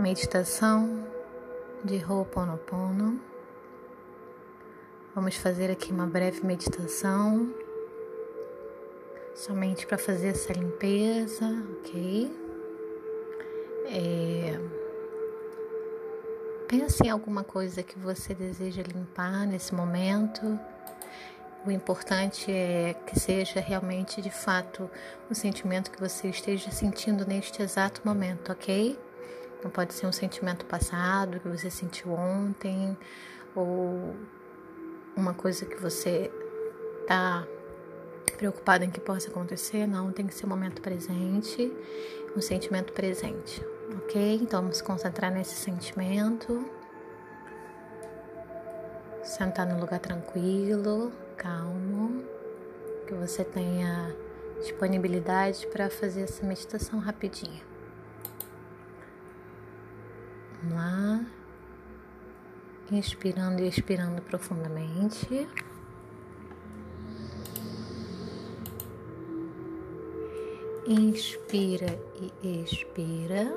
meditação de Ho'oponopono. Vamos fazer aqui uma breve meditação, somente para fazer essa limpeza, ok? É... Pense em alguma coisa que você deseja limpar nesse momento. O importante é que seja realmente de fato o sentimento que você esteja sentindo neste exato momento, ok? Não pode ser um sentimento passado que você sentiu ontem ou uma coisa que você está preocupado em que possa acontecer. Não, tem que ser um momento presente, um sentimento presente, ok? Então vamos concentrar nesse sentimento. Sentar no lugar tranquilo, calmo, que você tenha disponibilidade para fazer essa meditação rapidinho. Vamos lá. Inspirando e expirando profundamente. Inspira e expira.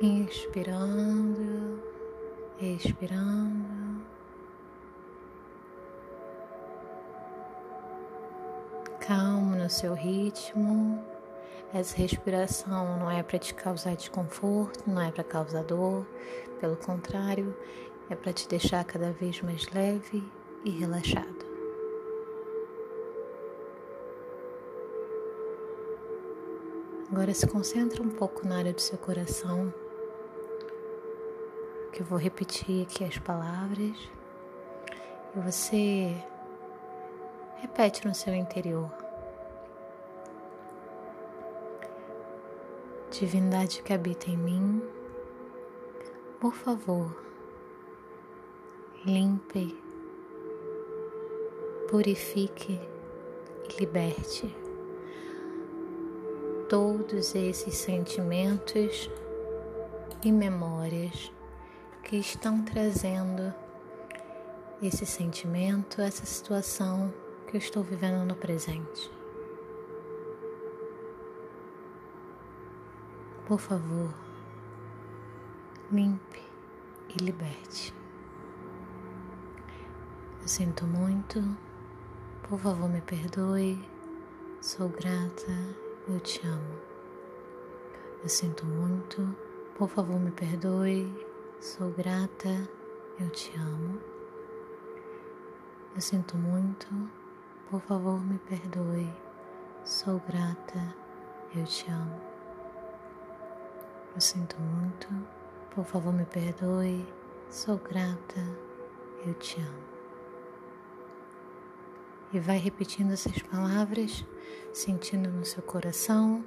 Inspirando, expirando. Calmo no seu ritmo. Essa respiração não é para te causar desconforto, não é para causar dor, pelo contrário, é para te deixar cada vez mais leve e relaxado. Agora se concentra um pouco na área do seu coração, que eu vou repetir aqui as palavras e você repete no seu interior. Divindade que habita em mim, por favor, limpe, purifique e liberte todos esses sentimentos e memórias que estão trazendo esse sentimento, essa situação que eu estou vivendo no presente. Por favor, limpe e liberte. Eu sinto muito, por favor, me perdoe. Sou grata, eu te amo. Eu sinto muito, por favor, me perdoe. Sou grata, eu te amo. Eu sinto muito, por favor, me perdoe. Sou grata, eu te amo. Eu sinto muito, por favor me perdoe, sou grata, eu te amo. E vai repetindo essas palavras, sentindo no seu coração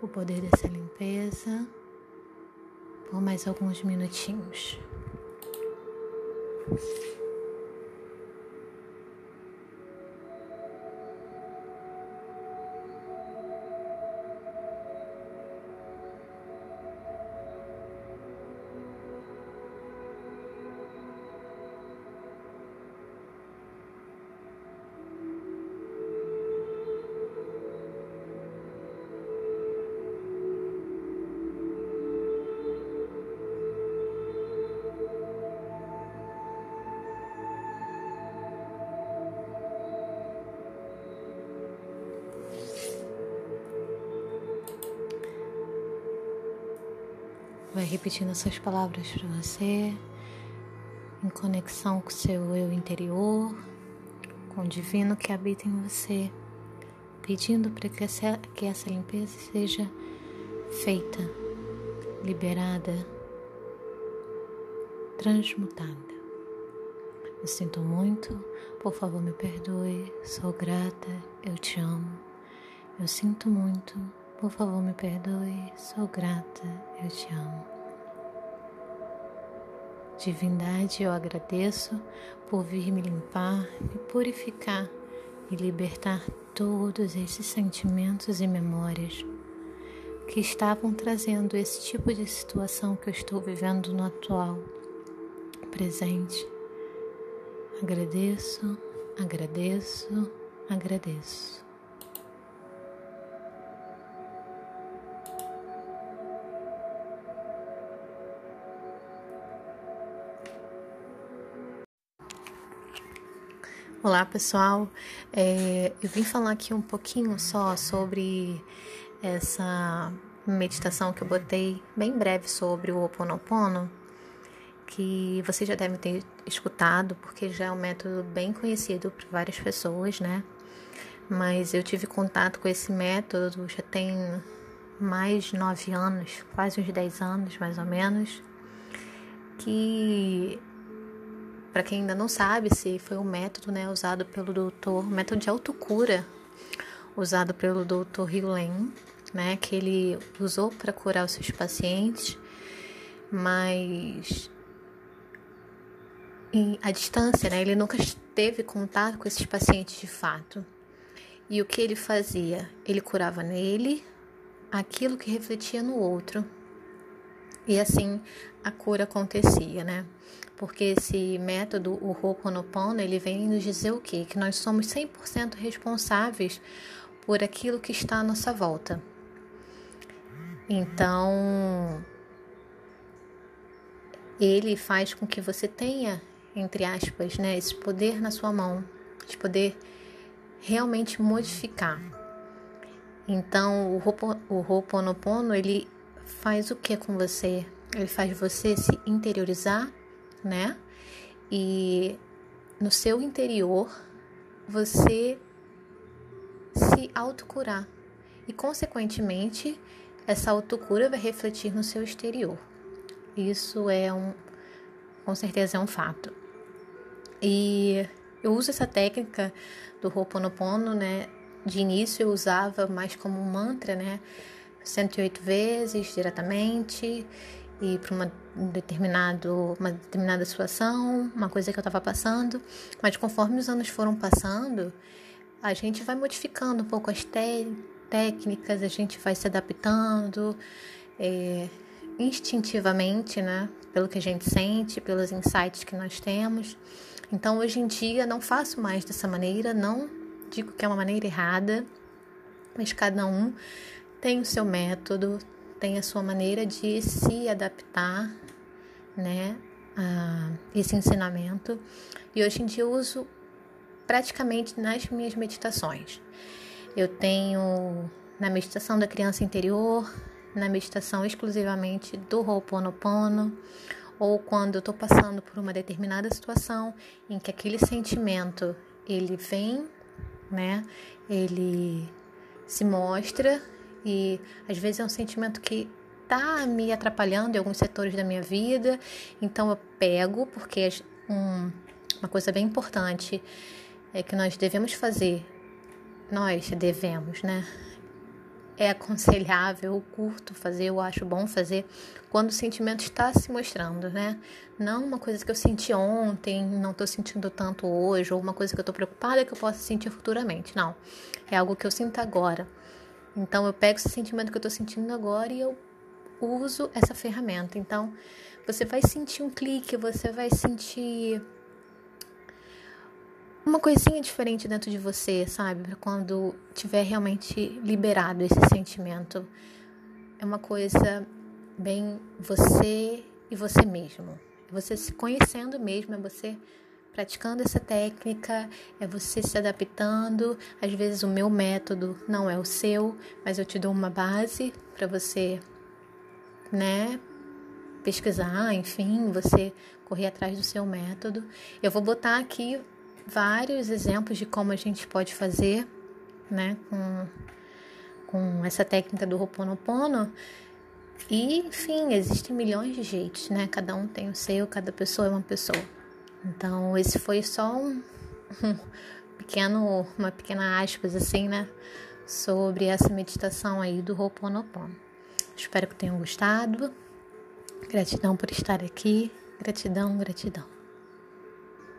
o poder dessa limpeza por mais alguns minutinhos. Vai repetindo essas palavras para você, em conexão com o seu eu interior, com o divino que habita em você, pedindo para que essa, que essa limpeza seja feita, liberada, transmutada. Eu sinto muito, por favor me perdoe, sou grata, eu te amo. Eu sinto muito, por favor, me perdoe, sou grata, eu te amo. Divindade, eu agradeço por vir me limpar, me purificar e libertar todos esses sentimentos e memórias que estavam trazendo esse tipo de situação que eu estou vivendo no atual presente. Agradeço, agradeço, agradeço. Olá pessoal, é, eu vim falar aqui um pouquinho só sobre essa meditação que eu botei bem breve sobre o Ho Oponopono, que você já deve ter escutado, porque já é um método bem conhecido por várias pessoas, né? Mas eu tive contato com esse método já tem mais de nove anos, quase uns dez anos mais ou menos, que para quem ainda não sabe, se foi um método né, usado pelo doutor, método de autocura, usado pelo doutor Hugh né, que ele usou para curar os seus pacientes, mas em, distância, né, ele nunca teve contato com esses pacientes de fato. E o que ele fazia? Ele curava nele aquilo que refletia no outro. E assim a cura acontecia, né? porque esse método, o Ho'oponopono, ele vem nos dizer o quê? Que nós somos 100% responsáveis por aquilo que está à nossa volta. Então, ele faz com que você tenha, entre aspas, né, esse poder na sua mão, de poder realmente modificar. Então, o Ho'oponopono, ele faz o que com você? Ele faz você se interiorizar né? E no seu interior você se autocurar. E consequentemente, essa autocura vai refletir no seu exterior. Isso é um com certeza é um fato. E eu uso essa técnica do Ho'oponopono, né? De início eu usava mais como um mantra, né? 108 vezes diretamente e para uma determinado uma determinada situação, uma coisa que eu estava passando, mas conforme os anos foram passando, a gente vai modificando um pouco as técnicas, a gente vai se adaptando é, instintivamente, né? Pelo que a gente sente, pelos insights que nós temos. Então, hoje em dia, não faço mais dessa maneira, não digo que é uma maneira errada, mas cada um tem o seu método, tem a sua maneira de se adaptar, né, a esse ensinamento. E hoje em dia eu uso praticamente nas minhas meditações. Eu tenho na meditação da criança interior, na meditação exclusivamente do Ho'oponopono, ou quando eu estou passando por uma determinada situação em que aquele sentimento ele vem, né? Ele se mostra e às vezes é um sentimento que tá me atrapalhando em alguns setores da minha vida, então eu pego, porque um, uma coisa bem importante é que nós devemos fazer, nós devemos, né? É aconselhável, eu curto fazer, eu acho bom fazer quando o sentimento está se mostrando, né? Não uma coisa que eu senti ontem, não estou sentindo tanto hoje, ou uma coisa que eu estou preocupada que eu possa sentir futuramente. Não. É algo que eu sinto agora. Então eu pego esse sentimento que eu estou sentindo agora e eu uso essa ferramenta. Então você vai sentir um clique, você vai sentir uma coisinha diferente dentro de você, sabe? Quando tiver realmente liberado esse sentimento. É uma coisa bem você e você mesmo. Você se conhecendo mesmo, é você praticando essa técnica, é você se adaptando. Às vezes o meu método não é o seu, mas eu te dou uma base para você, né, pesquisar, enfim, você correr atrás do seu método. Eu vou botar aqui vários exemplos de como a gente pode fazer, né, com, com essa técnica do Ho'oponopono. E, enfim, existem milhões de jeitos, né? Cada um tem o seu, cada pessoa é uma pessoa. Então, esse foi só um, um pequeno, uma pequena aspas assim, né, sobre essa meditação aí do Ho'oponopono. Espero que tenham gostado. Gratidão por estar aqui. Gratidão, gratidão.